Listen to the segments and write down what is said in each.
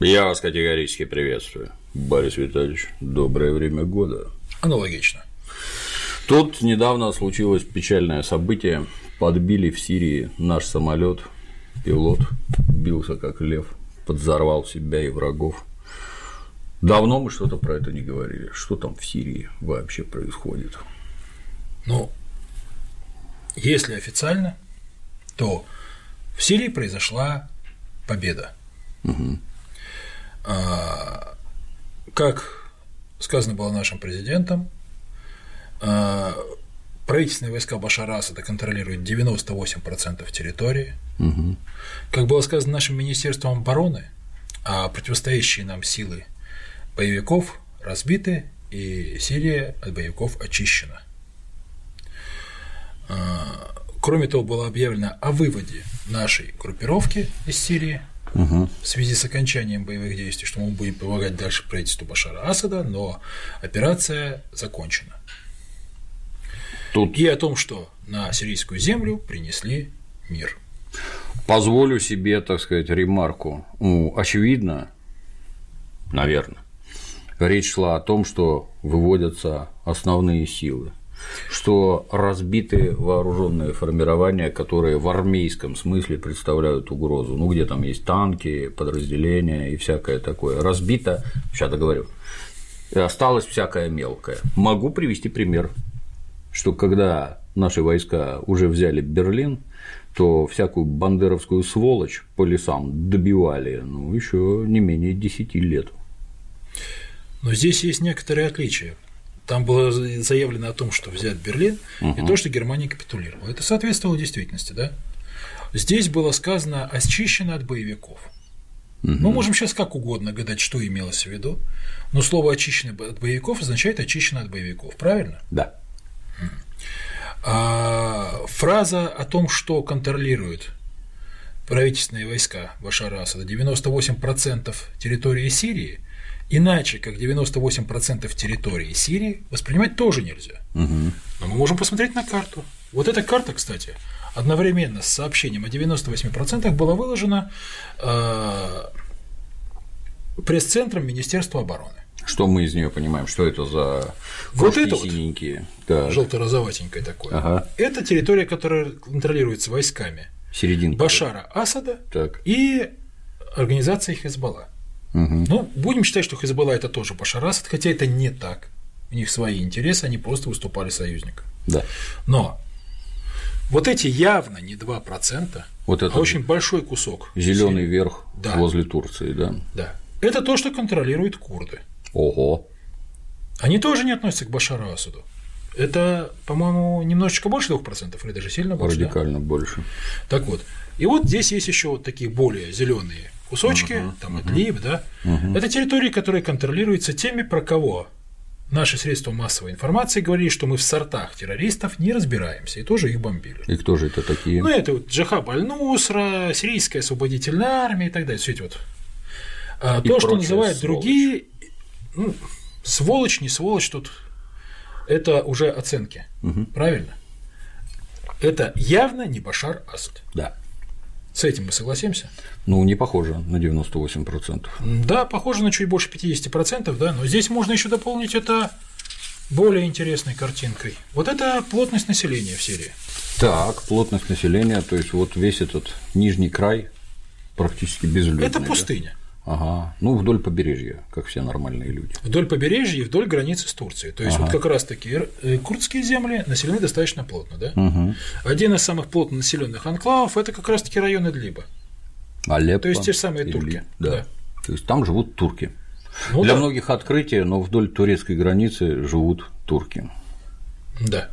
Я вас категорически приветствую. Борис Витальевич, доброе время года. Аналогично. Тут недавно случилось печальное событие. Подбили в Сирии наш самолет, пилот бился как лев, подзорвал себя и врагов. Давно мы что-то про это не говорили. Что там в Сирии вообще происходит? Ну, если официально, то в Сирии произошла победа. Угу. Как сказано было нашим президентом, а, правительственные войска Башара Асада контролируют 98% территории. Угу. Как было сказано нашим Министерством обороны, а противостоящие нам силы боевиков разбиты, и Сирия от боевиков очищена. А, кроме того, было объявлено о выводе нашей группировки из Сирии угу. в связи с окончанием боевых действий, что мы будем помогать дальше правительству Башара Асада, но операция закончена. Тут... И о том, что на сирийскую землю принесли мир. Позволю себе, так сказать, ремарку. Ну, очевидно, наверное, речь шла о том, что выводятся основные силы что разбиты вооруженные формирования, которые в армейском смысле представляют угрозу. Ну, где там есть танки, подразделения и всякое такое. Разбито, сейчас договорю, осталось всякое мелкое. Могу привести пример, что когда наши войска уже взяли Берлин, то всякую бандеровскую сволочь по лесам добивали ну, еще не менее 10 лет. Но здесь есть некоторые отличия. Там было заявлено о том, что взять Берлин, угу. и то, что Германия капитулировала. Это соответствовало действительности, да? Здесь было сказано очищено от боевиков. Угу. Мы можем сейчас как угодно гадать, что имелось в виду, но слово очищено от боевиков означает очищено от боевиков, правильно? Да. А фраза о том, что контролируют правительственные войска Башара Асада 98% территории Сирии, Иначе, как 98% территории Сирии, воспринимать тоже нельзя. Угу. Но мы можем посмотреть на карту. Вот эта карта, кстати, одновременно с сообщением о 98% была выложена э, пресс-центром Министерства обороны. Что мы из нее понимаем? Что это за вот это синенькие? Вот, желто-розоватенькое такое. Ага. Это территория, которая контролируется войсками Серединка. Башара Асада так. и организацией Хезбалла. Угу. Ну, будем считать, что Хизбалла это тоже Башар Асад, хотя это не так. У них свои интересы, они просто выступали союзником. Да. Но вот эти явно не 2%, вот это а очень большой кусок. Зеленый верх да. возле Турции, да. Да. Это то, что контролируют курды. Ого. Они тоже не относятся к Башару Асаду. Это, по-моему, немножечко больше 2%, или даже сильно больше. Радикально да? больше. Так вот. И вот здесь есть еще вот такие более зеленые кусочки, uh-huh, там uh-huh. Идлиб, да, uh-huh. это территории, которые контролируются теми, про кого наши средства массовой информации говорили, что мы в сортах террористов не разбираемся, и тоже их бомбили. И кто же это такие? Ну, это вот Джахаб Аль-Нусра, Сирийская освободительная армия и так далее, все эти вот. А, то, что называют сволочь. другие, ну, сволочь, не сволочь, тут это уже оценки, угу. правильно? Это явно не Башар Асад. Да. С этим мы согласимся? Ну, не похоже на 98%. Да, похоже на чуть больше 50%, да, но здесь можно еще дополнить это более интересной картинкой. Вот это плотность населения в Сирии. Так, плотность населения, то есть вот весь этот нижний край практически безлюдный. Это пустыня. Да? Ага. Ну, вдоль побережья, как все нормальные люди. Вдоль побережья и вдоль границы с Турцией. То есть, ага. вот как раз-таки курдские земли населены достаточно плотно, да? Угу. Один из самых плотно населенных анклавов это как раз-таки район Идлиба. Алеппо. То есть те же самые турки. Да. да. То есть там живут турки. Ну, Для да. многих открытие, но вдоль турецкой границы живут турки. Да.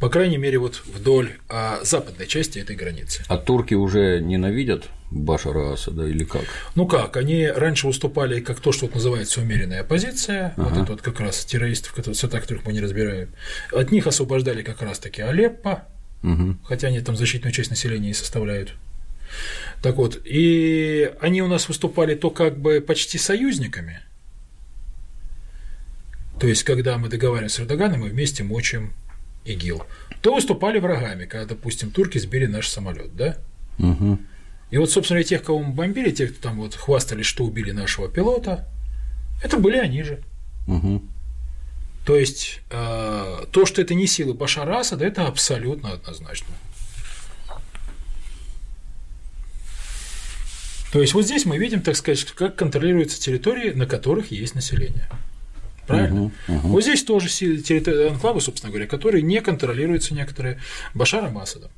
По крайней мере, вот вдоль а, западной части этой границы. А турки уже ненавидят Башара Асада или как? Ну как, они раньше выступали как то, что вот называется умеренная оппозиция, Ага. вот это вот как раз террористов, которые, цвета которых мы не разбираем. От них освобождали как раз-таки Алеппо, Угу. хотя они там значительную часть населения и составляют. Так вот, и они у нас выступали то как бы почти союзниками. То есть, когда мы договариваемся с Эрдоганом, мы вместе мочим ИГИЛ. То выступали врагами, когда, допустим, турки сбили наш самолет, да? Угу. И вот, собственно, тех, кого мы бомбили, те, кто там вот хвастались, что убили нашего пилота, это были они же. Угу. То есть э, то, что это не силы Башара Асада, это абсолютно однозначно. То есть вот здесь мы видим, так сказать, как контролируются территории, на которых есть население. Правильно? Угу, угу. Вот здесь тоже территории анклавы, собственно говоря, которые не контролируются некоторые Башаром Асадом.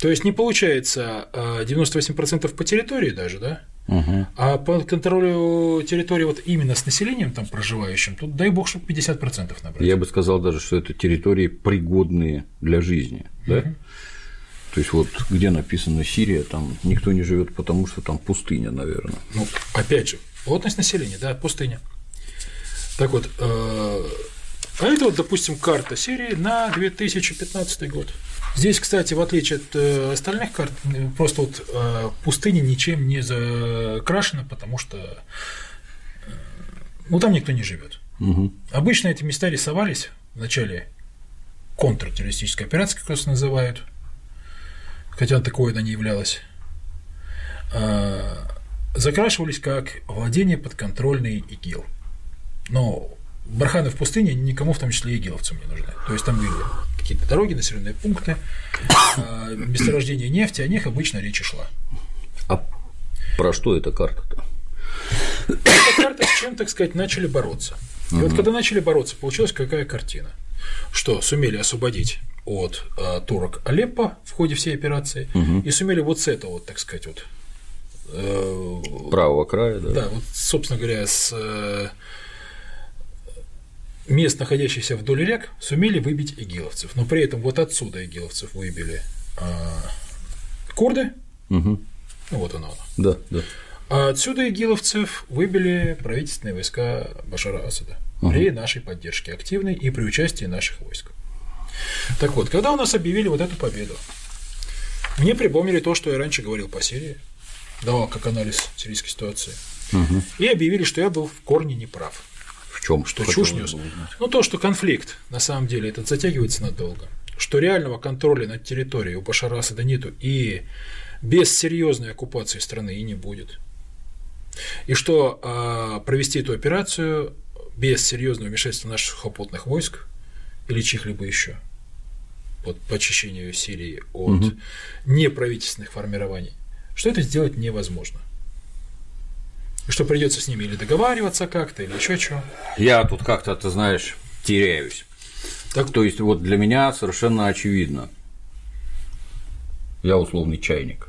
То есть не получается 98% по территории даже, да? Угу. А по контролю территории вот именно с населением там проживающим, тут дай бог, чтобы 50% набрать. Я бы сказал даже, что это территории пригодные для жизни, да? То есть вот где написано Сирия, там никто не живет, потому что там пустыня, наверное. Ну, опять же, плотность населения, да, пустыня. Так вот, э, а это вот, допустим, карта Сирии на 2015 год. Здесь, кстати, в отличие от э, остальных карт, просто вот э, пустыня ничем не закрашена, потому что ну там никто не живет. Угу. Обычно эти места рисовались в начале контртеррористической операции, как это называют, хотя такое она не являлась, э, закрашивались как владение подконтрольный ИГИЛ. Но барханы в пустыне никому, в том числе и игиловцам, не нужны. То есть там были какие-то дороги, населенные пункты, э, месторождение нефти, о них обычно речь и шла. А про что эта карта-то? Эта карта с чем, так сказать, начали бороться. И вот когда начали бороться, получилась какая картина? Что сумели освободить от э, турок Алеппо в ходе всей операции, и сумели вот с этого, вот, так сказать, вот э, Правого края, да? да, вот, собственно говоря, с э, мест, находящихся вдоль рек, сумели выбить игиловцев. Но при этом вот отсюда игиловцев выбили а, курды, Угу. ну вот оно. Да, да. А отсюда игиловцев выбили правительственные войска Башара Асада при нашей поддержке активной и при участии наших войск. Так вот, когда у нас объявили вот эту победу, мне припомнили то, что я раньше говорил по Сирии, давал как анализ сирийской ситуации, и объявили, что я был в корне неправ. Чем? Что чушь нес. Ну, то, что конфликт, на самом деле, этот затягивается надолго. Что реального контроля над территорией у Башара Асада нету и без серьезной оккупации страны и не будет. И что а, провести эту операцию без серьезного вмешательства наших сухопутных войск или чьих-либо еще вот, по очищению Сирии от неправительственных формирований, что это сделать невозможно. И что придется с ними или договариваться как-то, или еще чего. Я тут как-то, ты знаешь, теряюсь. Так- То есть, вот для меня совершенно очевидно. Я условный чайник.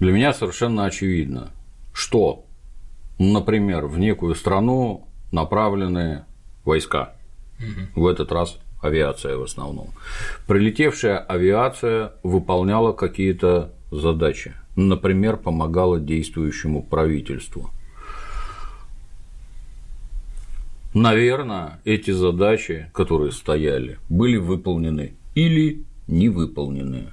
Для меня совершенно очевидно, что, например, в некую страну направлены войска. В этот раз авиация в основном. Прилетевшая авиация выполняла какие-то задачи. Например, помогала действующему правительству. Наверное, эти задачи, которые стояли, были выполнены или не выполнены.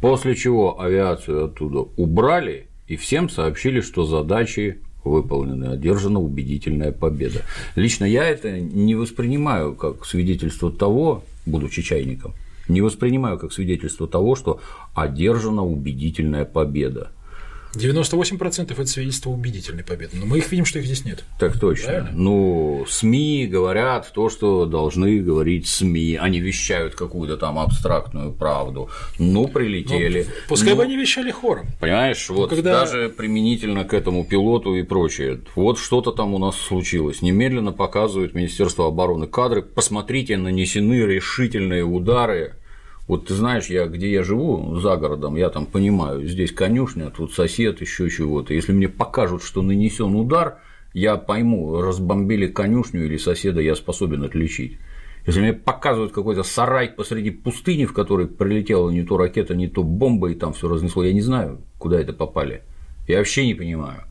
После чего авиацию оттуда убрали и всем сообщили, что задачи выполнены, одержана убедительная победа. Лично я это не воспринимаю как свидетельство того, будучи чайником, не воспринимаю как свидетельство того, что одержана убедительная победа. 98% это свидетельство убедительной победы. Но мы их видим, что их здесь нет. Так точно. Правильно? Ну, СМИ говорят то, что должны говорить СМИ. Они вещают какую-то там абстрактную правду. Ну, прилетели. Ну, Пускай Ну, бы они вещали хором. Понимаешь, вот когда- даже применительно к этому пилоту и прочее. Вот что-то там у нас случилось. Немедленно показывает Министерство обороны кадры. Посмотрите, нанесены решительные удары. Вот ты знаешь, я где я живу, за городом, я там понимаю, здесь конюшня, тут сосед, еще чего-то. Если мне покажут, что нанесен удар, я пойму, разбомбили конюшню или соседа, я способен отличить. Если мне показывают какой-то сарай посреди пустыни, в который прилетела не то ракета, не то бомба, и там все разнесло, я не знаю, куда это попали. Я вообще не понимаю.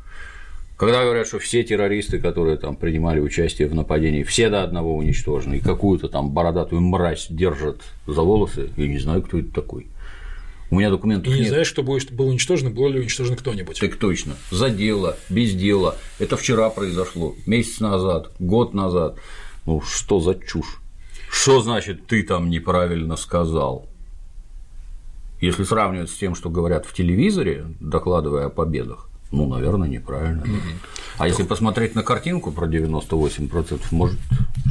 Когда говорят, что все террористы, которые там принимали участие в нападении, все до одного уничтожены, и какую-то там бородатую мразь держат за волосы, я не знаю, кто это такой. У меня документов не нет. знаешь, что будет, было уничтожено, было ли уничтожено кто-нибудь. Так точно. За дело, без дела. Это вчера произошло, месяц назад, год назад. Ну что за чушь? Что значит ты там неправильно сказал? Если сравнивать с тем, что говорят в телевизоре, докладывая о победах, ну, наверное, неправильно. А если посмотреть на картинку про 98%, может,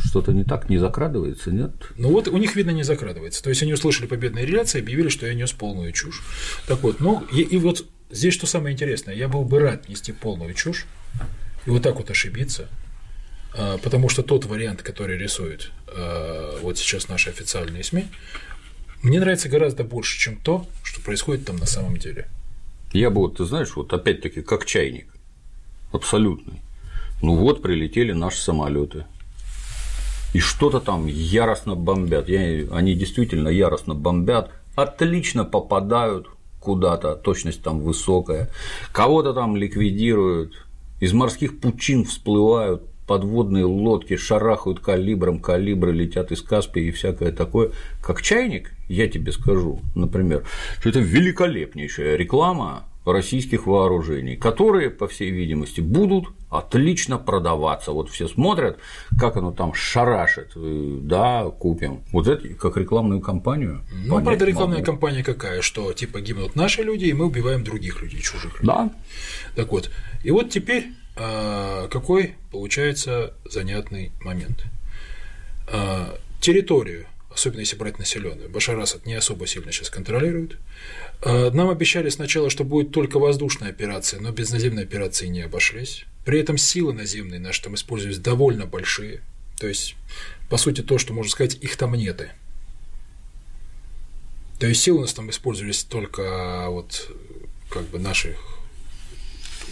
что-то не так, не закрадывается, нет? Ну вот у них, видно, не закрадывается. То есть они услышали победные реляции, объявили, что я нес полную чушь. Так вот, ну и, и вот здесь что самое интересное, я был бы рад нести полную чушь и вот так вот ошибиться, а, потому что тот вариант, который рисуют а, вот сейчас наши официальные СМИ, мне нравится гораздо больше, чем то, что происходит там на самом деле. Я бы ты знаешь, вот опять-таки как чайник, абсолютный. Ну вот прилетели наши самолеты, и что-то там яростно бомбят. Я, они действительно яростно бомбят, отлично попадают куда-то, точность там высокая, кого-то там ликвидируют, из морских пучин всплывают подводные лодки, шарахают калибром, калибры летят из Каспия и всякое такое. Как чайник, я тебе скажу, например, что это великолепнейшая реклама российских вооружений, которые, по всей видимости, будут отлично продаваться. Вот все смотрят, как оно там шарашит, э, да, купим. Вот это как рекламную кампанию. Ну, правда, рекламная могу. кампания какая, что типа гибнут наши люди, и мы убиваем других людей, чужих людей. Да. Так вот, и вот теперь какой получается занятный момент. А, территорию особенно если брать населенную. Башар Асад не особо сильно сейчас контролирует. А, нам обещали сначала, что будет только воздушная операция, но без наземной операции не обошлись. При этом силы наземные наши там используются довольно большие. То есть, по сути, то, что можно сказать, их там нет. То есть силы у нас там использовались только вот как бы наших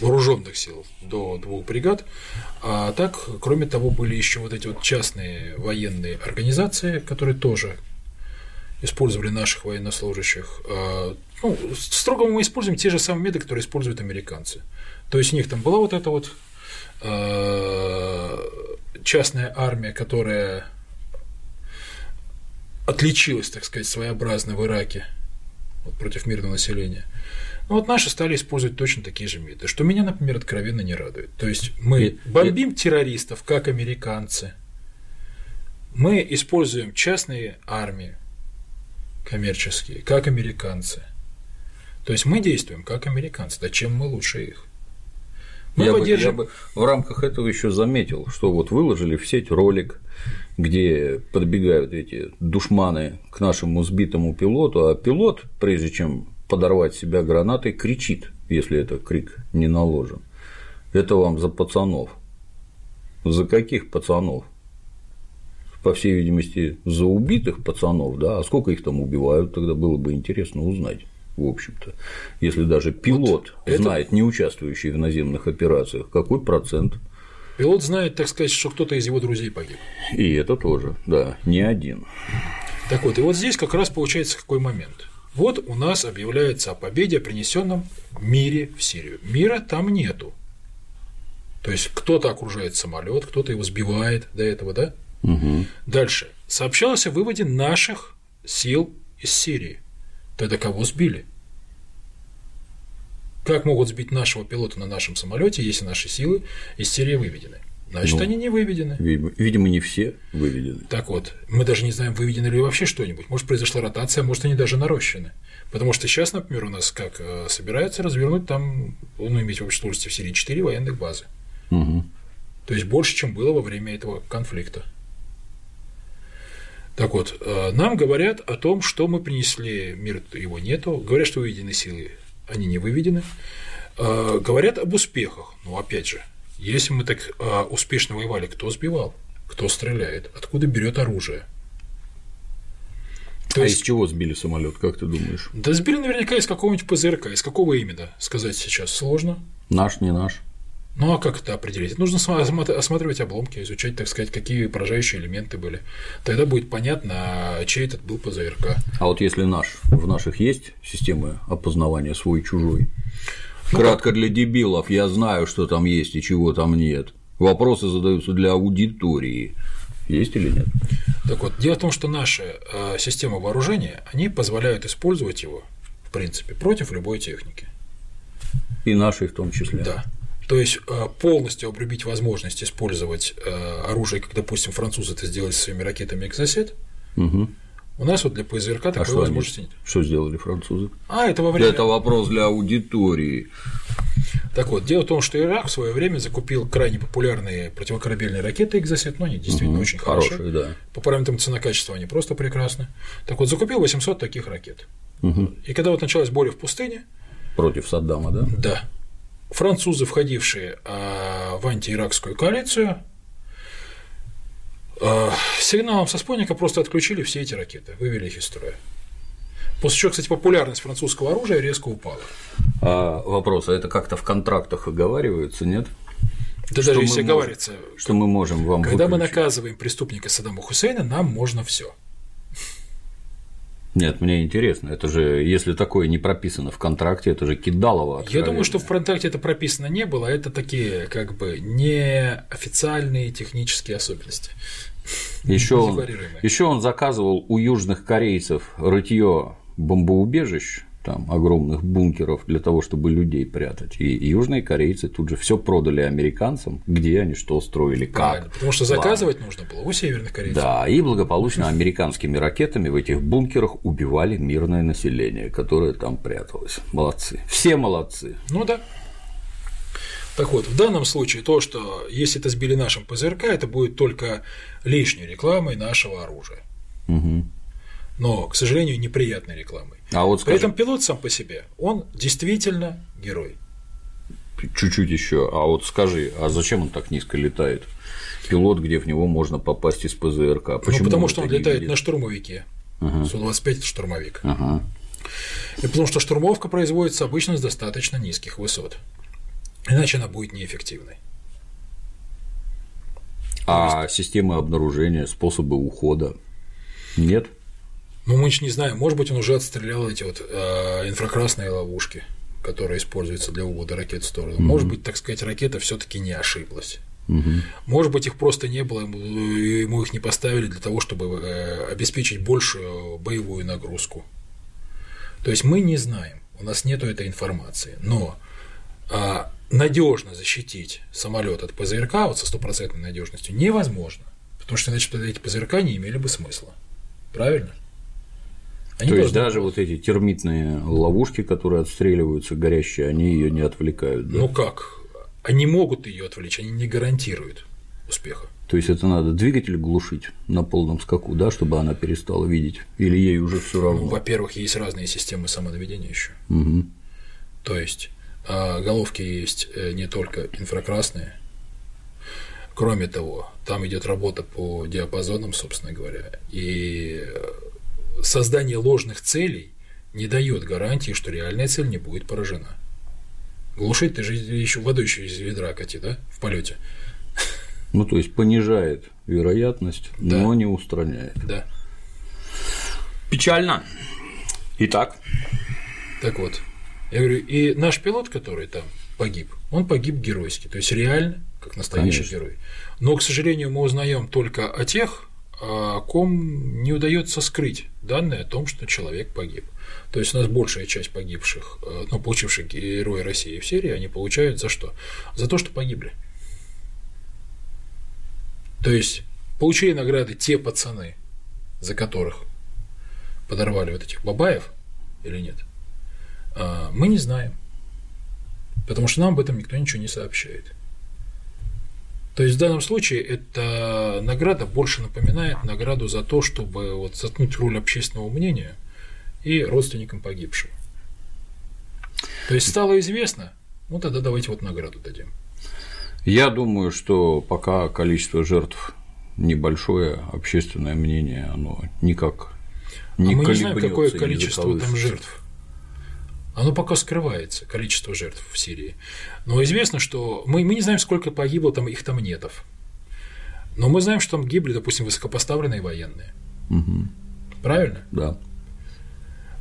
вооруженных сил до двух бригад. А так, кроме того, были еще вот эти вот частные военные организации, которые тоже использовали наших военнослужащих. А, ну, строго мы используем те же самые методы, которые используют американцы. То есть у них там была вот эта вот а, частная армия, которая отличилась, так сказать, своеобразно в Ираке вот, против мирного населения. Ну, вот наши стали использовать точно такие же методы, что меня, например, откровенно не радует. То есть мы бомбим террористов, как американцы, мы используем частные армии коммерческие, как американцы. То есть мы действуем как американцы, да чем мы лучше их. Мы я, поддержим... бы, я бы в рамках этого еще заметил, что вот выложили в сеть ролик, где подбегают эти душманы к нашему сбитому пилоту, а пилот, прежде чем подорвать себя гранатой, кричит, если это крик не наложен. Это вам за пацанов. За каких пацанов? По всей видимости, за убитых пацанов, да, а сколько их там убивают, тогда было бы интересно узнать в общем-то. Если даже пилот вот знает, это... не участвующий в наземных операциях, какой процент? Пилот знает, так сказать, что кто-то из его друзей погиб. И это тоже, да, не один. Так вот, и вот здесь как раз получается какой момент. Вот у нас объявляется о победе, о принесенном мире в Сирию. Мира там нету. То есть кто-то окружает самолет, кто-то его сбивает до этого, да? Угу. Дальше. Сообщалось о выводе наших сил из Сирии. Тогда кого сбили? Как могут сбить нашего пилота на нашем самолете, если наши силы из Сирии выведены? Значит, ну, они не выведены. Видимо, не все выведены. Так вот, мы даже не знаем, выведены ли вообще что-нибудь. Может, произошла ротация, может, они даже нарощены. Потому что сейчас, например, у нас как э, собираются развернуть там, ну, иметь в общей сложности в Сирии 4 военных базы. Угу. То есть больше, чем было во время этого конфликта. Так вот, э, нам говорят о том, что мы принесли, мир его нету, говорят, что выведены силы, они не выведены, э, говорят об успехах, ну, опять же, если мы так э, успешно воевали, кто сбивал, кто стреляет, откуда берет оружие? То а есть... из чего сбили самолет, как ты думаешь? Да сбили наверняка из какого-нибудь ПЗРК, из какого именно, сказать сейчас сложно. Наш, не наш. Ну а как это определить? Нужно осматривать обломки, изучать, так сказать, какие поражающие элементы были. Тогда будет понятно, чей этот был ПЗРК. А вот если наш, в наших есть системы опознавания свой-чужой? Ну, Кратко для дебилов, я знаю, что там есть и чего там нет. Вопросы задаются для аудитории. Есть или нет? Так вот, дело в том, что наши э, системы вооружения, они позволяют использовать его, в принципе, против любой техники. И нашей в том числе. Да. То есть э, полностью обрубить возможность использовать э, оружие, как, допустим, французы это сделали со своими ракетами «Экзосет», угу. У нас вот для ПЗРК такой а возможности нет. Что сделали французы? А, это во время. Это вопрос для аудитории. Так вот, дело в том, что Ирак в свое время закупил крайне популярные противокорабельные ракеты Экзосет, но они действительно Угу, очень хорошие, хорошие. да. По параметрам цена-качества они просто прекрасны. Так вот, закупил 800 таких ракет. Угу. И когда вот началась буря в пустыне, Против Саддама, да? да, французы, входившие а, в антииракскую коалицию, сигналом со спутника просто отключили все эти ракеты, вывели их из строя. После чего, кстати, популярность французского оружия резко упала. А вопрос, а это как-то в контрактах оговаривается, нет? Да Что даже мы если говорится, Что мы можем вам когда мы выключить? наказываем преступника Саддама Хусейна, нам можно все. Нет, мне интересно, это же, если такое не прописано в контракте, это же кидалово. Я думаю, что в контракте это прописано не было, а это такие как бы неофициальные технические особенности. Еще он, еще он заказывал у южных корейцев рытье бомбоубежищ, там огромных бункеров для того, чтобы людей прятать. И южные корейцы тут же все продали американцам, где они что строили, Правильно, как. потому что заказывать нужно было у северных корейцев. Да, и благополучно американскими ракетами в этих бункерах убивали мирное население, которое там пряталось. Молодцы. Все молодцы. Ну да. Так вот, в данном случае то, что если это сбили нашим ПЗРК, это будет только лишней рекламой нашего оружия. Мгм. Но, к сожалению, неприятной рекламой. А вот При скажи, этом пилот сам по себе, он действительно герой. чуть-чуть еще, а вот скажи, а зачем он так низко летает? Пилот, где в него можно попасть из ПЗРК. Почему ну, потому что он летает видит? на штурмовике. Су-25 это штурмовик. Ага. И потому что штурмовка производится обычно с достаточно низких высот. Иначе она будет неэффективной. А системы обнаружения, способы ухода нет? Но мы же не знаем, может быть, он уже отстрелял эти вот э, инфракрасные ловушки, которые используются для увода ракет в сторону. Может быть, так сказать, ракета все-таки не ошиблась. Может быть, их просто не было, ему их не поставили для того, чтобы э, обеспечить большую боевую нагрузку. То есть мы не знаем, у нас нету этой информации, но надежно защитить самолет от ПЗРК вот со стопроцентной надежностью невозможно, потому что иначе эти ПЗРК не имели бы смысла. Правильно? Они То есть должны- даже вот эти термитные ловушки, которые отстреливаются горящие, они ее не отвлекают. Да? Ну как? Они могут ее отвлечь, они не гарантируют успеха. То есть это надо двигатель глушить на полном скаку, да, чтобы она перестала видеть, или ей уже все Ну, равно. во-первых, есть разные системы самонаведения еще. Мгм. То есть а, головки есть э, не только инфракрасные. Кроме того, там идет работа по диапазонам, собственно говоря, и э, создание ложных целей не дает гарантии, что реальная цель не будет поражена. Глушить ты же еще водой еще из ведра кати, да, в полете. Ну, то есть понижает вероятность, Да. но не устраняет. Да. Печально. Итак, Так вот, я говорю, и наш пилот, который там погиб, он погиб геройски, то есть реально, как настоящий Конечно. герой. Но, к сожалению, мы узнаем только о тех, ком не удается скрыть данные о том, что человек погиб. То есть у нас большая часть погибших, э, ну, получивших герои России в серии, они получают за что? За то, что погибли. То есть получили награды те пацаны, за которых подорвали вот этих бабаев или нет, а, мы не знаем. Потому что нам об этом никто ничего не сообщает. То есть в данном случае эта награда больше напоминает награду за то, чтобы вот заткнуть роль общественного мнения и родственникам погибшего. То есть стало известно, ну тогда давайте вот награду дадим. я думаю, что пока количество жертв небольшое, общественное мнение, оно никак не а мы не знаем, какое количество там жертв. Оно пока скрывается, количество жертв в Сирии. Но известно, что мы, мы не знаем, сколько погибло там их там нетов. Но мы знаем, что там гибли, допустим, высокопоставленные военные. Мгм. Правильно? Да.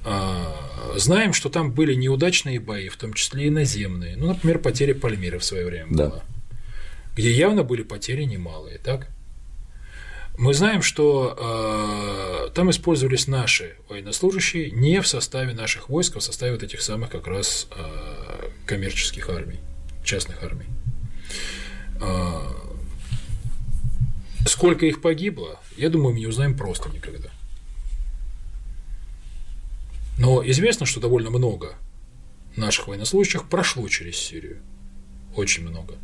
А, знаем, что там были неудачные бои, в том числе и наземные. Ну, например, потеря Пальмиры в свое время Да. была. Где явно были потери немалые, так? Мы знаем, что э, там использовались наши военнослужащие не в составе наших войск, а в составе вот этих самых как раз э, коммерческих армий, частных армий. Э, сколько их погибло, я думаю, мы не узнаем просто никогда. Но известно, что довольно много наших военнослужащих прошло через Сирию. Очень много.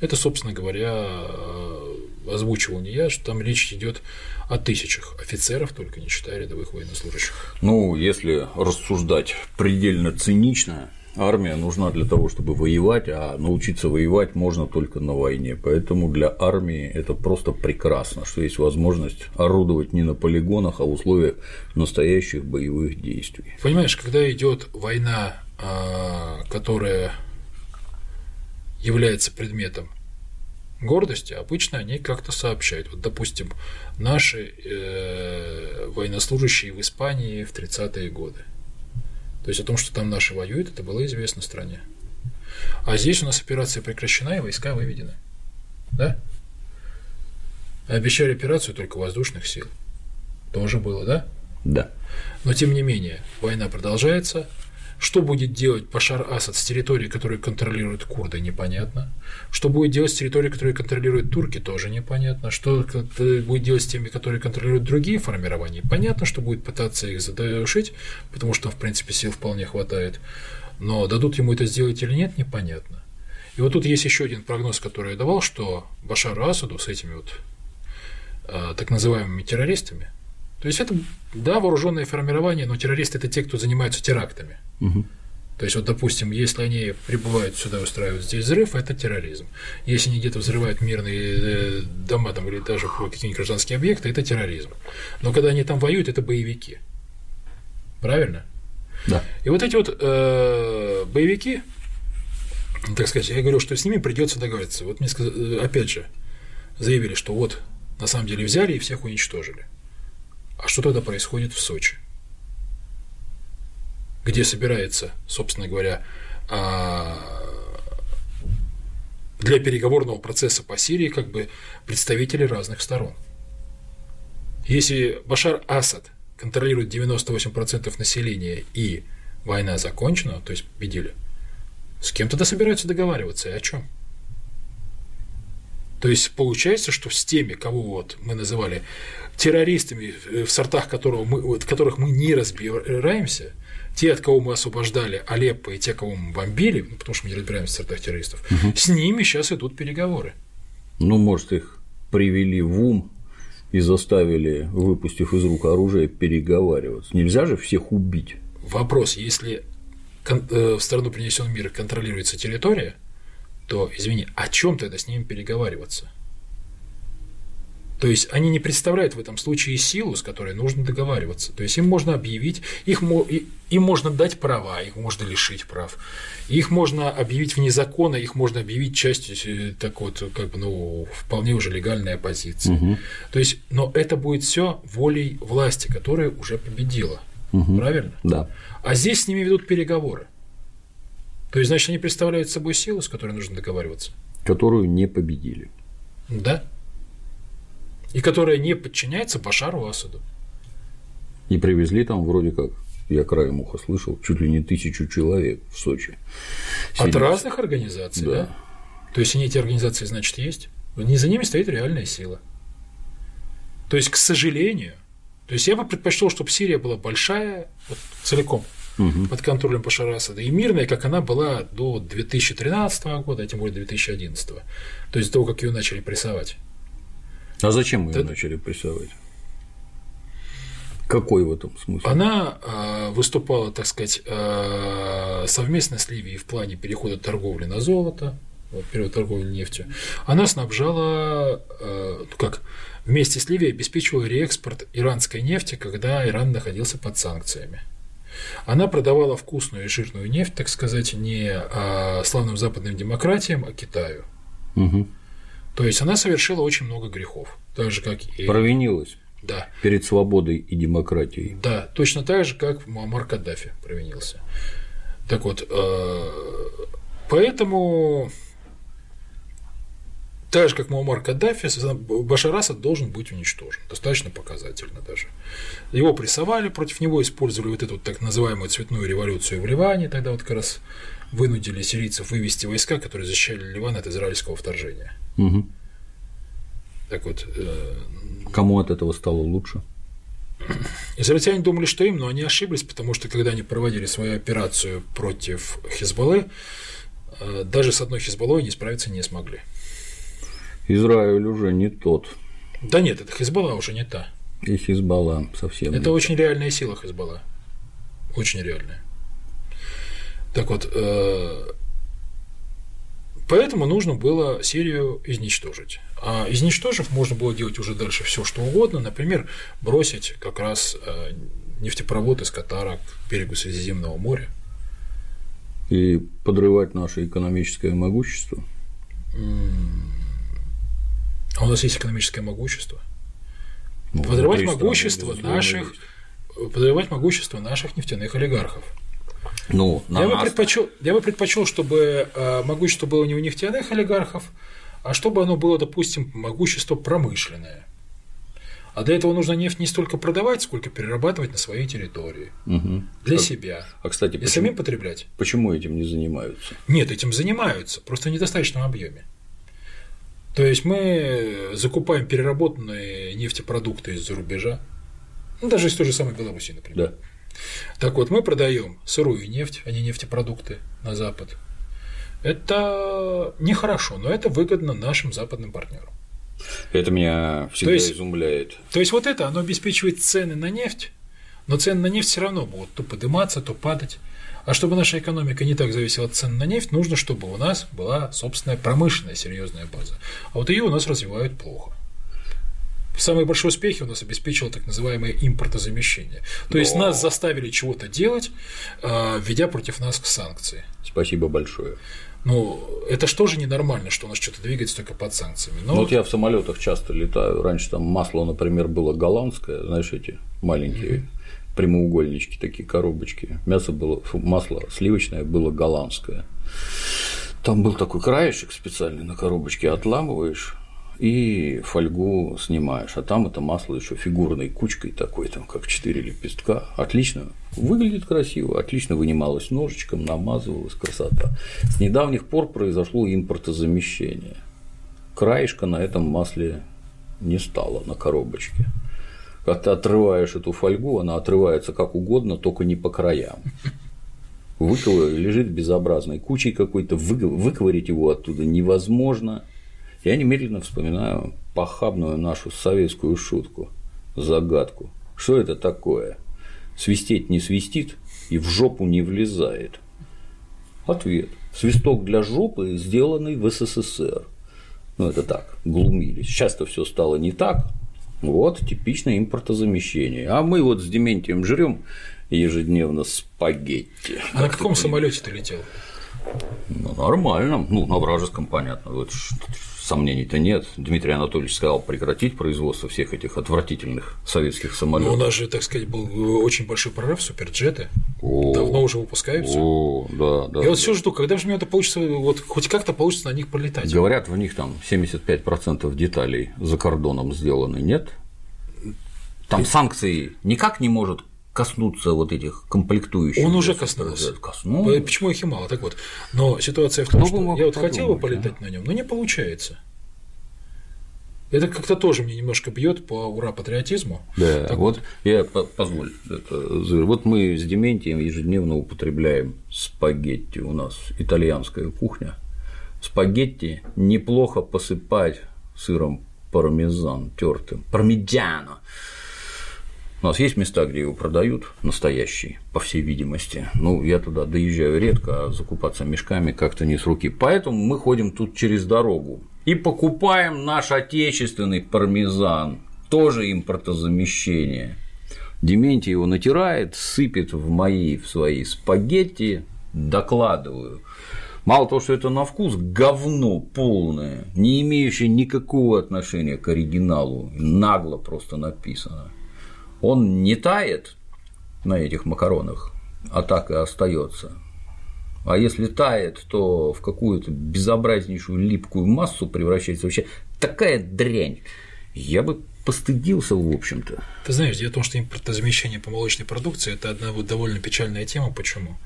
Это, собственно говоря, э, озвучивал не я, что там речь идет о тысячах офицеров, только не считая рядовых военнослужащих. Ну, если рассуждать предельно цинично, армия нужна для того, чтобы воевать, а научиться воевать можно только на войне. Поэтому для армии это просто прекрасно, что есть возможность орудовать не на полигонах, а в условиях настоящих боевых действий. Понимаешь, когда идет война, а, которая является предметом гордости, обычно они как-то сообщают. Вот, допустим, наши э, военнослужащие в Испании в 30-е годы. То есть о том, что там наши воюют, это было известно стране. А здесь у нас операция прекращена и войска выведены. Да? Обещали операцию только воздушных сил. Тоже было, да? Да. Но тем не менее, война продолжается, что будет делать Башар Асад с территории, которую контролируют курды, непонятно. Что будет делать с территорией, которую контролируют турки, тоже непонятно. Что будет делать с теми, которые контролируют другие формирования, понятно, что будет пытаться их задушить, потому что, в принципе, сил вполне хватает. Но дадут ему это сделать или нет, непонятно. И вот тут есть еще один прогноз, который я давал, что Башару Асаду с этими вот а, так называемыми террористами, то есть это, да, вооруженное формирование, но террористы это те, кто занимаются терактами. Угу. То есть, вот, допустим, если они прибывают сюда, устраивают здесь взрыв, это терроризм. Если они где-то взрывают мирные э, дома там, или даже какие-нибудь гражданские объекты, это терроризм. Но когда они там воюют, это боевики. Правильно? Да. И вот эти вот э, боевики, так сказать, я говорю, что с ними придется договориться. Вот мне сказали, опять же, заявили, что вот на самом деле взяли и всех уничтожили. А что тогда происходит в Сочи? Где собирается, собственно говоря, а, для переговорного процесса по Сирии как бы представители разных сторон. Если Башар Асад контролирует 98% населения и война закончена, то есть победили, с кем тогда собираются договариваться и о чем? То есть получается, что с теми, кого вот мы называли террористами, э, в сортах которого мы, вот, которых мы не разбираемся, те, от кого мы освобождали Алеппо, и те, кого мы бомбили, ну, потому что мы не разбираемся в сортах террористов, угу. с ними сейчас идут переговоры. Ну, может, их привели в ум и заставили, выпустив из рук оружие, переговариваться. Нельзя же всех убить. Вопрос, если э, в страну принесен мир контролируется территория, то, извини, о чем тогда с ними переговариваться? То есть они не представляют в этом случае силу, с которой нужно договариваться. То есть им можно объявить, их, им можно дать права, их можно лишить прав, их можно объявить вне закона, их можно объявить частью э, так вот, как бы, ну, вполне уже легальной оппозиции. Угу. То есть, но это будет все волей власти, которая уже победила. Угу. Правильно? Да. А здесь с ними ведут переговоры. То есть, значит, они представляют собой силу, с которой нужно договариваться. Которую не победили. Да. И которая не подчиняется Башару Асаду. И привезли там вроде как, я краем уха слышал, чуть ли не тысячу человек в Сочи. От разных организаций, да. да? То есть они эти организации, значит, есть. Не за ними стоит реальная сила. То есть, к сожалению, то есть я бы предпочел, чтобы Сирия была большая, вот, целиком, угу. под контролем Башара Асада, и мирная, как она была до 2013 года, а тем более 2011. То есть до того, как ее начали прессовать. А зачем мы ее Это... начали прессовать? Какой в этом смысл? Она э, выступала, так сказать, э, совместно с Ливией в плане перехода торговли на золото, вот, период торговли нефтью. Она снабжала, э, как, вместе с Ливией обеспечивала реэкспорт иранской нефти, когда Иран находился под санкциями. Она продавала вкусную и жирную нефть, так сказать, не славным западным демократиям, а Китаю. Угу. То есть она совершила очень много грехов, так же как и провинилась. Да. Перед свободой и демократией. Да, точно так же, как Муаммар Каддафи провинился. Так вот, э, поэтому так же, как Муаммар Каддафи, Башар Асад должен быть уничтожен. Достаточно показательно даже. Его прессовали, против него использовали вот эту так называемую цветную революцию в Ливане, тогда вот как раз вынудили сирийцев вывести войска, которые защищали Ливан от израильского вторжения. Угу. Так вот. Э... Кому от этого стало лучше? Израильтяне думали, что им, но они ошиблись, потому что когда они проводили свою операцию против Хизбаллы, э, даже с одной Хизбаллой они справиться не смогли. Израиль уже не тот. Да нет, это Хизбалла уже не та. И Хизбалла совсем Это очень реальная сила Хизбалла. Очень реальная. Так вот, э, поэтому нужно было Сирию изничтожить. А изничтожив, можно было делать уже дальше все, что угодно. Например, бросить как раз э, нефтепровод из Катара к берегу Средиземного моря. И подрывать наше экономическое могущество. А у нас есть экономическое могущество. Ну, подрывать могущество наших, подрывать могущество наших нефтяных олигархов. Ну, на я, нас... бы предпочел, я бы предпочел, чтобы э, могущество было не у нефтяных олигархов, а чтобы оно было, допустим, могущество промышленное. А для этого нужно нефть не столько продавать, сколько перерабатывать на своей территории. Угу. Для а, себя. А, кстати, и почему, самим потреблять. Почему этим не занимаются? Нет, этим занимаются, просто в недостаточном объеме. То есть мы закупаем переработанные нефтепродукты из-за рубежа, ну, даже из той же самой Беларуси, например. Да. Так вот, мы продаем сырую нефть, а не нефтепродукты на Запад. Это нехорошо, но это выгодно нашим западным партнерам. Это меня всегда то есть, изумляет. То есть вот это, оно обеспечивает цены на нефть, но цены на нефть все равно будут то подниматься, то падать. А чтобы наша экономика не так зависела от цен на нефть, нужно, чтобы у нас была собственная промышленная серьезная база. А вот ее у нас развивают плохо. Самые большие успехи у нас обеспечило так называемое импортозамещение. То есть нас заставили чего-то делать, а, введя против нас санкции. Спасибо большое. Ну, это же ненормально, что у нас что-то двигается только под санкциями. Но... Ну, вот я в самолетах часто летаю. Раньше там масло, например, было голландское, знаешь, эти маленькие прямоугольнички, такие коробочки. Мясо было, масло сливочное было голландское. Там был такой краешек специальный на коробочке, отламываешь и фольгу снимаешь, а там это масло еще фигурной кучкой такой, там как четыре лепестка, отлично, выглядит красиво, отлично вынималось ножичком, намазывалась, красота. С недавних пор произошло импортозамещение. Краешка на этом масле не стало на коробочке. Когда ты отрываешь эту фольгу, она отрывается как угодно, только не по краям. Выковы лежит безобразной кучей какой-то, выковырить его оттуда невозможно. Я немедленно вспоминаю похабную нашу советскую шутку, загадку. Что это такое? Свистеть не свистит и в жопу не влезает. Ответ. Свисток для жопы, сделанный в СССР. Ну, это так, глумились. Сейчас-то все стало не так, вот типичное импортозамещение. А мы вот с Дементием жрем ежедневно спагетти. А на каком самолете ты летел? Ну, нормально. Ну, на вражеском, понятно. Вот сомнений-то нет. Дмитрий Анатольевич сказал прекратить производство всех этих отвратительных советских самолетов. Ну, у нас же, так сказать, был очень большой прорыв суперджеты. О, Давно уже выпускаются. О, да, да. Я вот все жду, когда же мне это получится, вот хоть как-то получится на них полетать. Говорят, в них там 75% деталей за кордоном сделаны, нет? Там санкции никак не может коснуться вот этих комплектующих. Он уже коснулся. Коснулся. Почему их и мало? Так вот, но ситуация в том, что я вот подумать, хотел бы полетать а? на нем, но не получается. Это как-то тоже мне немножко бьет по ура патриотизму. Да, так вот, вот я позволь, это, вот мы с Дементием ежедневно употребляем спагетти, у нас итальянская кухня. Спагетти неплохо посыпать сыром пармезан тертым, пармиджано. У нас есть места, где его продают, настоящий, по всей видимости. Ну, я туда доезжаю редко, а закупаться мешками как-то не с руки. Поэтому мы ходим тут через дорогу и покупаем наш отечественный пармезан, тоже импортозамещение. Дементий его натирает, сыпет в мои, в свои спагетти, докладываю. Мало того, что это на вкус говно полное, не имеющее никакого отношения к оригиналу, нагло просто написано он не тает на этих макаронах, а так и остается. А если тает, то в какую-то безобразнейшую липкую массу превращается вообще такая дрянь. Я бы постыдился, в общем-то. Ты знаешь, дело в том, что импортозамещение по молочной продукции – это одна вот довольно печальная тема. Почему?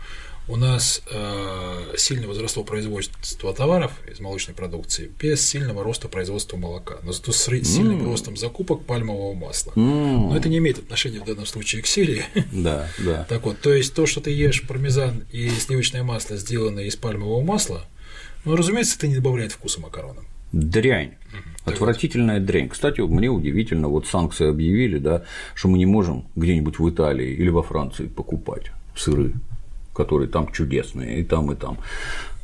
У нас э, сильно возросло производство товаров из молочной продукции без сильного роста производства молока, но зато с сильным mm. ростом закупок пальмового масла. Mm. Но это не имеет отношения в данном случае к Сирии. Да, да. Так вот, то есть то, что ты ешь пармезан и сливочное масло, сделанное из пальмового масла, ну, разумеется, это не добавляет вкуса макаронам. Дрянь. Угу. Отвратительная дрянь. Кстати, мне удивительно, вот санкции объявили, да, что мы не можем где-нибудь в Италии или во Франции покупать сыры которые там чудесные, и там, и там.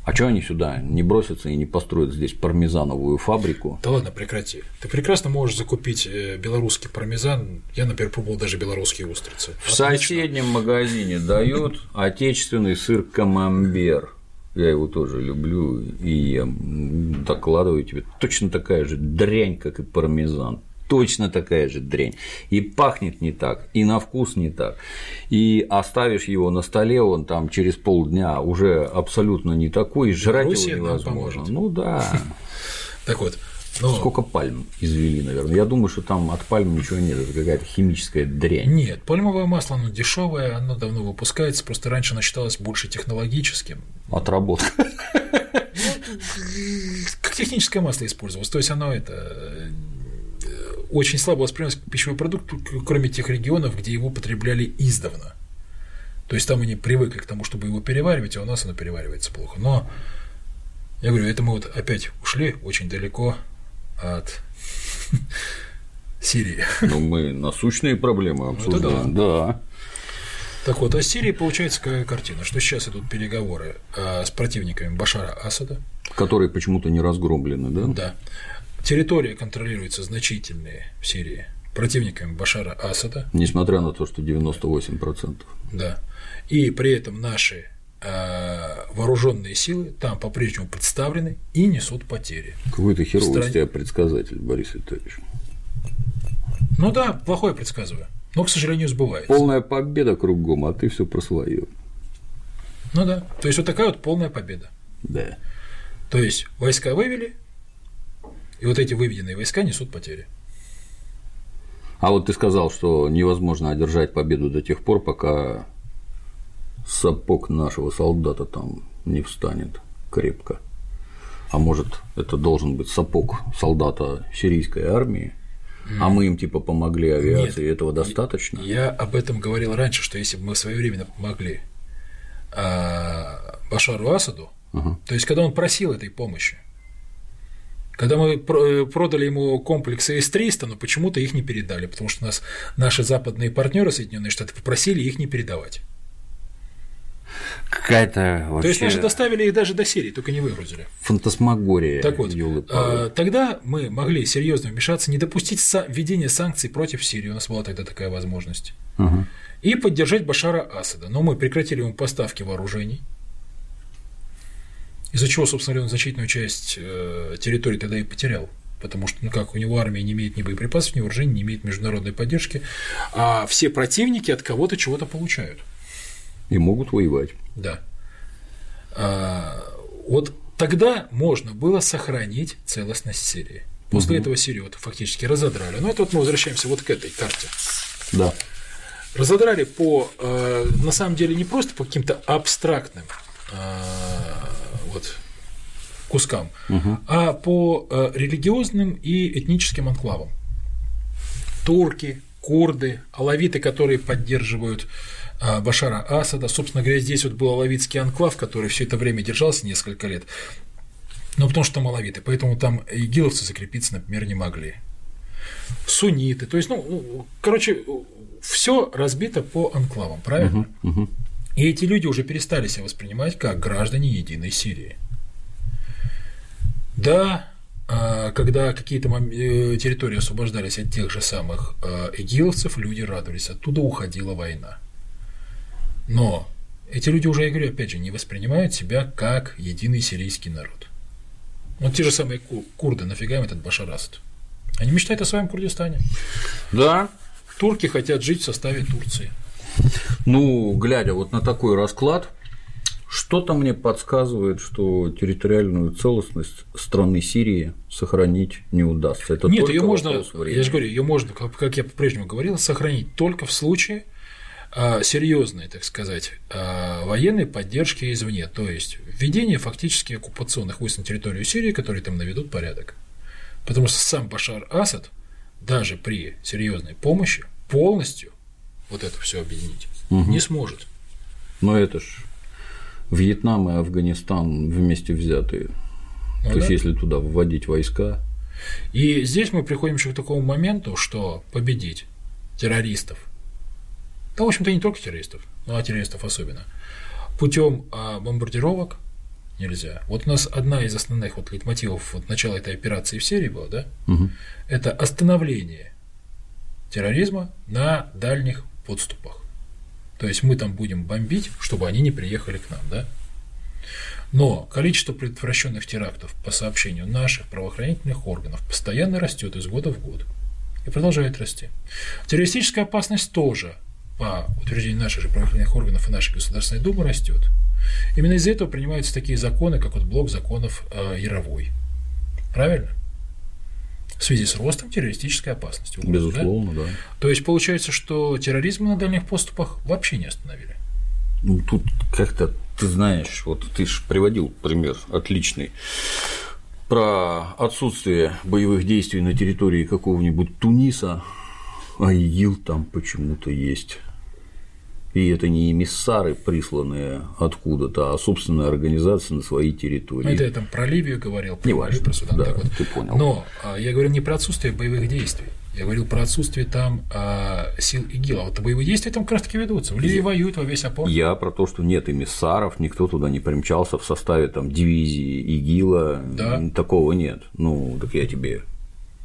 А что они сюда не бросятся и не построят здесь пармезановую фабрику? Да ладно, прекрати. Ты прекрасно можешь закупить э, белорусский пармезан. Я, например, пробовал даже белорусские устрицы. В Отлично. соседнем магазине дают отечественный сыр камамбер. Я его тоже люблю и я докладываю тебе. Точно такая же дрянь, как и пармезан точно такая же дрянь. И пахнет не так, и на вкус не так. И оставишь его на столе, он там через полдня уже абсолютно не такой, и жрать Руси его невозможно. Ну да. Так вот, но... Сколько пальм извели, наверное? Я думаю, что там от пальм ничего нет, это какая-то химическая дрянь. Нет, пальмовое масло, оно дешевое, оно давно выпускается, просто раньше оно считалось больше технологическим. Отработка. Как техническое масло использовалось, то есть оно это очень слабо воспринимался как пищевой продукт, кроме тех регионов, где его потребляли издавна. То есть там они привыкли к тому, чтобы его переваривать, а у нас оно переваривается плохо. Но я говорю, это мы вот опять ушли очень далеко от Сирии. Ну, мы насущные проблемы ну, обсуждаем. да. да. Так вот, о Сирии получается какая картина, что сейчас идут переговоры а, с противниками Башара Асада. Которые почему-то не разгромлены, да? Да. Территория контролируется значительные в Сирии противниками Башара Асада. Несмотря на то, что 98%. Да. И при этом наши э, вооруженные силы там по-прежнему представлены и несут потери. Какой то херовый стране... тебя предсказатель, Борис Витальевич. Ну да, плохое предсказываю. Но, к сожалению, сбывается. Полная победа кругом, а ты все про свое. Ну да. То есть вот такая вот полная победа. Да. То есть войска вывели, и вот эти выведенные войска несут потери. А вот ты сказал, что невозможно одержать победу до тех пор, пока сапог нашего солдата там не встанет крепко. А может, это должен быть сапог солдата сирийской армии, а мы им типа помогли авиации, Нет, этого достаточно? Я об этом говорил раньше, что если бы мы своевременно помогли а, Башару Асаду, угу. то есть когда он просил этой помощи, когда мы э, продали ему комплексы С-300, но почему-то их не передали, потому что нас наши западные партнеры Соединенные Штаты попросили их не передавать. Какая-то вообще... То есть наши доставили их даже до Сирии, только не выгрузили. Фантасмагория. Так вот, а, тогда мы могли серьезно вмешаться, не допустить введения санкций против Сирии, у нас была тогда такая возможность, угу. и поддержать Башара Асада. Но мы прекратили ему поставки вооружений, из-за чего, собственно говоря, он значительную часть э, территории тогда и потерял. Потому что, ну как, у него армия не имеет ни боеприпасов, ни вооружений, не имеет международной поддержки, а все противники от кого-то чего-то получают. И могут воевать. Да. А, вот тогда можно было сохранить целостность Сирии. После угу. этого Сирию вот фактически разодрали. Но это вот мы возвращаемся вот к этой карте. Да. Разодрали по, э, на самом деле, не просто по каким-то абстрактным вот кускам, угу. а по э, религиозным и этническим анклавам. Турки, курды, алавиты, которые поддерживают э, Башара Асада. Собственно говоря, здесь вот был алавитский анклав, который все это время держался несколько лет. Но потому что там алавиты, поэтому там игиловцы закрепиться, например, не могли. Сунниты, то есть, ну, короче, все разбито по анклавам, правильно? Угу, угу. И эти люди уже перестали себя воспринимать как граждане единой Сирии. Да, а, когда какие-то э, территории освобождались от тех же самых а, игиловцев, люди радовались, оттуда уходила война. Но эти люди уже, я говорю, опять же, не воспринимают себя как единый сирийский народ. Вот те же самые курды, нафига им этот Башарасд? Они мечтают о своем Курдистане. Да. Турки хотят жить в составе Турции. Ну, глядя вот на такой расклад, Что-то мне подсказывает, что территориальную целостность страны Сирии сохранить не удастся. Это Нет, ее можно, я же говорю, ее можно, как, как я по-прежнему говорил, сохранить только в случае а, серьезной, так сказать, а, военной поддержки извне, то есть введение фактически оккупационных войск на территорию Сирии, которые там наведут порядок. Потому что сам Башар Асад даже при серьезной помощи полностью вот это все объединить угу. не сможет. Но это ж Вьетнам и Афганистан вместе взятые. Ну, То да? есть, если туда вводить войска. И здесь мы приходим еще к такому моменту, что победить террористов, да, в общем-то, не только террористов, но а террористов особенно, путем а, бомбардировок нельзя. Вот у нас одна из основных вот лейтмотивов вот начала этой операции в Сирии была, да, угу. это остановление терроризма на дальних подступах. То есть мы там будем бомбить, чтобы они не приехали к нам, да? Но количество предотвращенных терактов по сообщению наших правоохранительных органов постоянно растет из года в год и продолжает расти. Террористическая опасность тоже, по утверждению наших же правоохранительных органов и нашей Государственной Думы, растет. Именно из-за этого принимаются такие законы, как вот блок законов э, Яровой. Правильно? В связи с ростом террористической опасности. Угрозы, Безусловно, да? да. То есть получается, что терроризм на дальних поступах вообще не остановили. Ну, тут как-то, ты знаешь, вот ты же приводил пример отличный про отсутствие боевых действий на территории какого-нибудь Туниса, а ИГИЛ там почему-то есть. И это не эмиссары, присланные откуда-то, а собственная организация на своей территории. Это я там про Ливию говорил, про, не важно, про Судан. Да, так вот. ты понял. Но а, я говорил не про отсутствие боевых действий. Я говорил про отсутствие там а, сил ИГИЛ. А вот боевые действия там как раз таки ведутся. В Ливии воюют во весь опор. Я про то, что нет эмиссаров, никто туда не примчался в составе там дивизии ИГИЛа. Да. Такого нет. Ну, так я тебе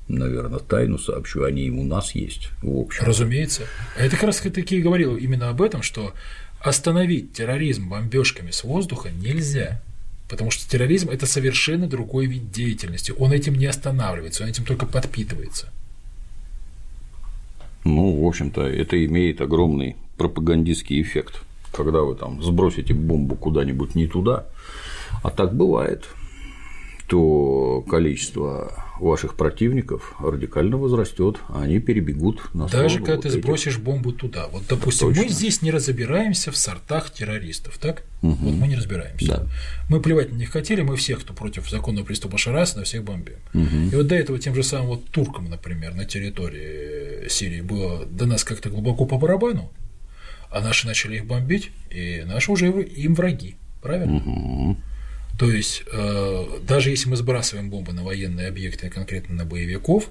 наверное, тайну сообщу, они у нас есть, в общем. Разумеется. Это как раз таки и говорил именно об этом, что остановить терроризм бомбежками с воздуха нельзя. Потому что терроризм – это совершенно другой вид деятельности. Он этим не останавливается, он этим только подпитывается. Ну, в общем-то, это имеет огромный пропагандистский эффект. Когда вы там сбросите бомбу куда-нибудь не туда, а так бывает, то количество ваших противников радикально возрастет, а они перебегут на Даже когда вот ты этих. сбросишь бомбу туда. Вот, допустим, Точно. мы здесь не разбираемся в сортах террористов, так? Угу. Вот мы не разбираемся. Да. Мы плевать на них хотели, мы всех, кто против законного приступа Шараса, на всех бомбим. Угу. И вот до этого тем же самым вот туркам, например, на территории Сирии было до нас как-то глубоко по барабану, а наши начали их бомбить, и наши уже им враги, правильно? Угу. То есть, э, даже если мы сбрасываем бомбы на военные объекты, конкретно на боевиков,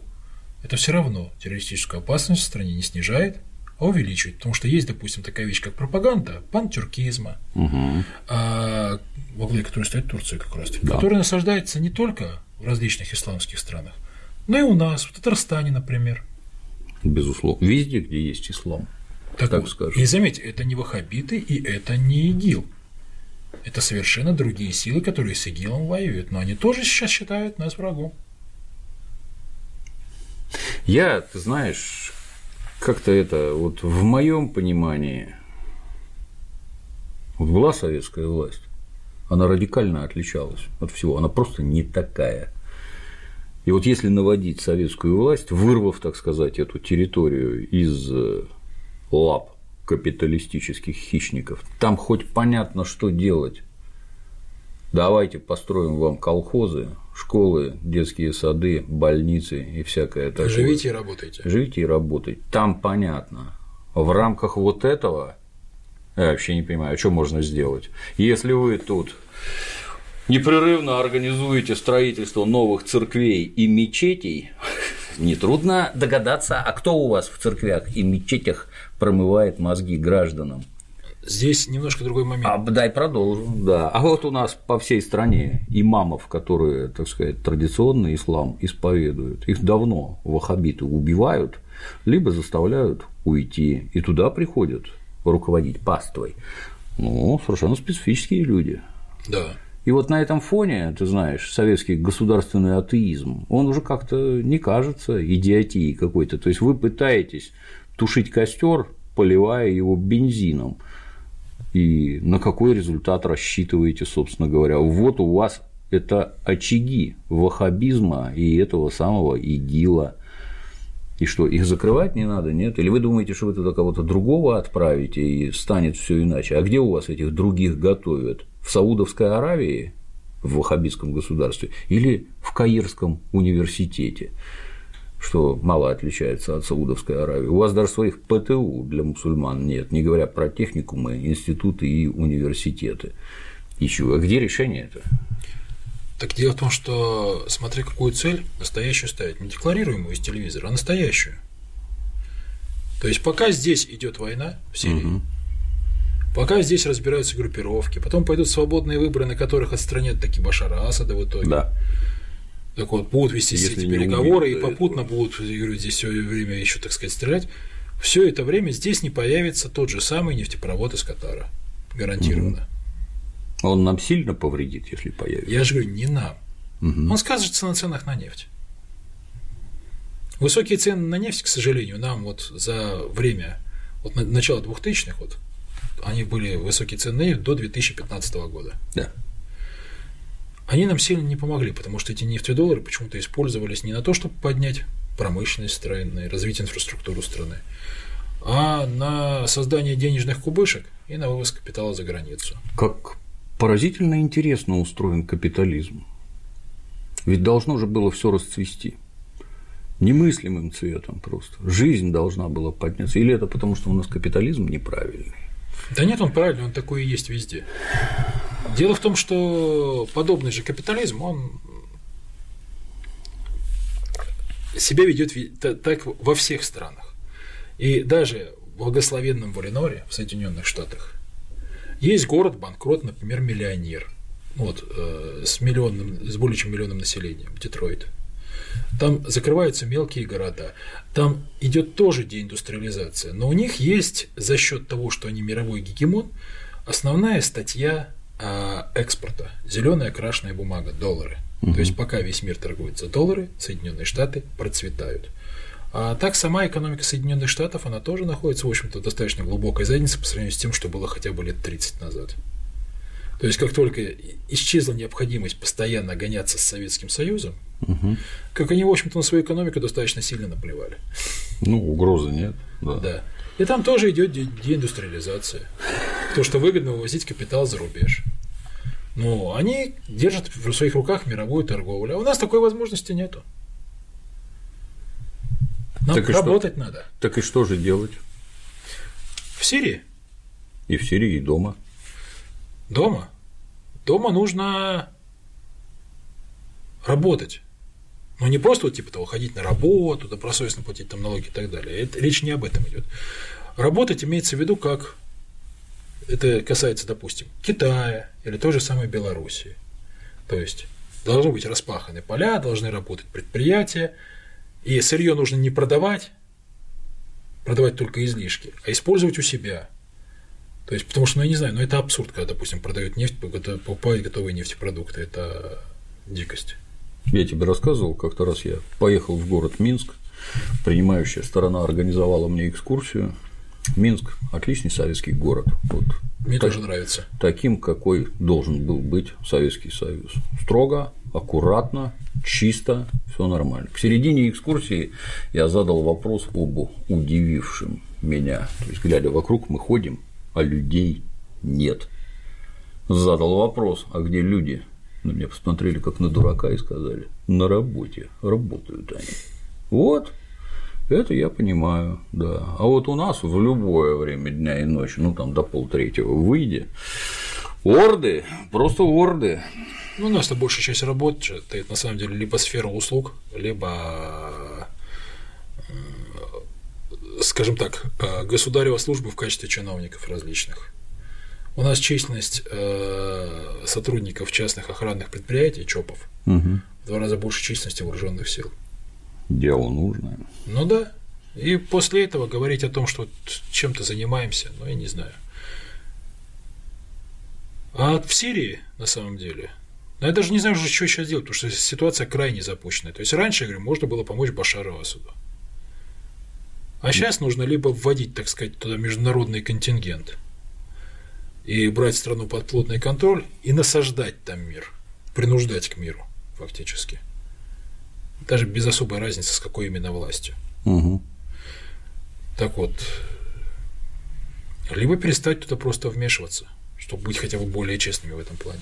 это все равно террористическую опасность в стране не снижает, а увеличивает. Потому что есть, допустим, такая вещь, как пропаганда пантюркизма, угу. а, во главе которой стоит Турция как раз да. которая насаждается не только в различных исламских странах, но и у нас, в Татарстане, например. Безусловно. Везде, где есть ислам. Так, так вот, скажем. И заметьте, это не ваххабиты и это не ИГИЛ. Это совершенно другие силы, которые с ИГИЛом воюют, но они тоже сейчас считают нас врагом. Я, ты знаешь, как-то это вот в моем понимании вот была советская власть, она радикально отличалась от всего, она просто не такая. И вот если наводить советскую власть, вырвав, так сказать, эту территорию из э, лап капиталистических хищников. Там хоть понятно, что делать. Давайте построим вам колхозы, школы, детские сады, больницы и всякое такое. Живите и работайте. Живите и работайте. Там понятно. В рамках вот этого я вообще не понимаю, что можно сделать. Если вы тут непрерывно организуете строительство новых церквей и мечетей, нетрудно догадаться, а кто у вас в церквях и мечетях промывает мозги гражданам. Здесь немножко другой момент. А, дай продолжу, да. А вот у нас по всей стране имамов, которые, так сказать, традиционный ислам исповедуют, их давно ваххабиты убивают, либо заставляют уйти, и туда приходят руководить паствой. Ну, совершенно специфические люди. Да. И вот на этом фоне, ты знаешь, советский государственный атеизм, он уже как-то не кажется идиотией какой-то. То есть вы пытаетесь тушить костер, поливая его бензином. И на какой результат рассчитываете, собственно говоря? Вот у вас это очаги ваххабизма и этого самого ИГИЛа. И что, их закрывать не надо, нет? Или вы думаете, что вы туда кого-то другого отправите и станет все иначе? А где у вас этих других готовят? В Саудовской Аравии, в ваххабитском государстве, или в Каирском университете? Что мало отличается от Саудовской Аравии. У вас даже своих ПТУ для мусульман нет, не говоря про техникумы, институты и университеты. Еще. А где решение это? Так дело в том, что смотри, какую цель настоящую ставить. Не декларируемую из телевизора, а настоящую. То есть пока здесь идет война в Сирии, угу. пока здесь разбираются группировки, потом пойдут свободные выборы, на которых отстранят таки Башара Асада в итоге. Да. Так вот, будут вести Если эти переговоры, убить, и попутно этого. будут, я говорю, здесь все время еще, так сказать, стрелять. Все это время здесь не появится тот же самый нефтепровод из Катара. Гарантированно. Угу. Он нам сильно повредит, если появится. Я же говорю, не нам. Угу. Он скажется на ценах на нефть. Высокие цены на нефть, к сожалению, нам вот за время вот начала 2000-х вот, они были высокие цены до 2015 года. Да. Они нам сильно не помогли, потому что эти нефтедоллары почему-то использовались не на то, чтобы поднять промышленность страны, развить инфраструктуру страны, а на создание денежных кубышек и на вывоз капитала за границу. Как поразительно интересно устроен капитализм. Ведь должно же было все расцвести. Немыслимым цветом просто. Жизнь должна была подняться. Или это потому, что у нас капитализм неправильный? Да нет, он правильный, он такой и есть везде. Дело в том, что подобный же капитализм, он себя ведет так во всех странах. И даже в благословенном Валеноре в Соединенных Штатах есть город банкрот, например, миллионер, вот, э, с, миллионным, с более чем миллионным населением, Детройт. Там закрываются мелкие города, там идет тоже деиндустриализация, но у них есть за счет того, что они мировой гегемон, основная статья э, экспорта – зеленая окрашенная бумага, доллары. Угу. То есть пока весь мир торгует за доллары, Соединенные Штаты процветают. А так сама экономика Соединенных Штатов, она тоже находится, в общем-то, достаточно глубокой заднице по сравнению с тем, что было хотя бы лет 30 назад. То есть, как только исчезла необходимость постоянно гоняться с Советским Союзом, угу. как они, в общем-то, на свою экономику достаточно сильно наплевали. Ну, угрозы нет. Да. да. И там тоже идет деиндустриализация. То, что выгодно вывозить капитал за рубеж. Но они держат в своих руках мировую торговлю. А у нас такой возможности нету. Нам так работать что? надо. Так и что же делать? В Сирии? И в Сирии, и дома. Дома? Дома нужно работать. Но не просто вот типа того ходить на работу, добросовестно платить там налоги и так далее. Это, речь не об этом идет. Работать имеется в виду как это касается, допустим, Китая или той же самой Белоруссии. То есть должны быть распаханы поля, должны работать предприятия, и сырье нужно не продавать, продавать только излишки, а использовать у себя. То есть, потому что, ну, я не знаю, но ну, это абсурд, когда, допустим, продают нефть, покупают готовые нефтепродукты. Это дикость. Я тебе рассказывал, как-то раз я поехал в город Минск, принимающая сторона организовала мне экскурсию. Минск – отличный советский город. Вот. Мне так, тоже нравится. Таким, какой должен был быть Советский Союз. Строго, аккуратно, чисто, все нормально. К середине экскурсии я задал вопрос обу удивившим меня. То есть, глядя вокруг, мы ходим, а людей нет. Задал вопрос, а где люди? На меня посмотрели как на дурака и сказали, на работе, работают они. Вот, это я понимаю, да. А вот у нас в любое время дня и ночи, ну там до полтретьего выйди, орды, просто орды. Ну, у нас-то большая часть работы это на самом деле либо сфера услуг, либо скажем так, государева служба в качестве чиновников различных. У нас численность э, сотрудников частных охранных предприятий, ЧОПов, угу. в два раза больше численности вооруженных сил. Дело нужное. Ну да. И после этого говорить о том, что чем-то занимаемся, ну я не знаю. А в Сирии, на самом деле, ну, я даже не знаю, что сейчас делать, потому что ситуация крайне запущенная. То есть раньше, я говорю, можно было помочь Башару Асаду. А сейчас нужно либо вводить, так сказать, туда международный контингент, и брать страну под плотный контроль и насаждать там мир, принуждать к миру фактически. Даже без особой разницы, с какой именно властью. Угу. Так вот, либо перестать туда просто вмешиваться, чтобы быть хотя бы более честными в этом плане.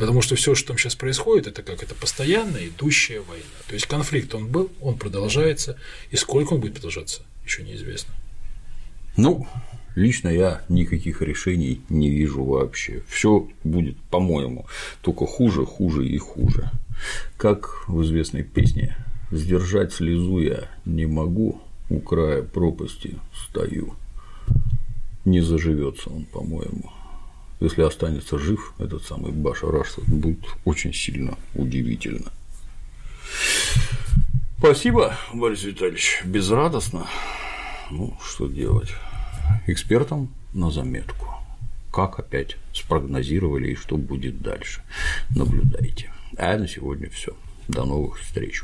Потому что все, что там сейчас происходит, это как это постоянная идущая война. То есть конфликт он был, он продолжается, и сколько он будет продолжаться, еще неизвестно. Ну, лично я никаких решений не вижу вообще. Все будет, по-моему, только хуже, хуже и хуже. Как в известной песне «Сдержать слезу я не могу, у края пропасти стою». Не заживется он, по-моему если останется жив этот самый Баша Рашид, будет очень сильно удивительно. Спасибо, Борис Витальевич. Безрадостно. Ну, что делать? Экспертам на заметку. Как опять спрогнозировали и что будет дальше. Наблюдайте. А на сегодня все. До новых встреч.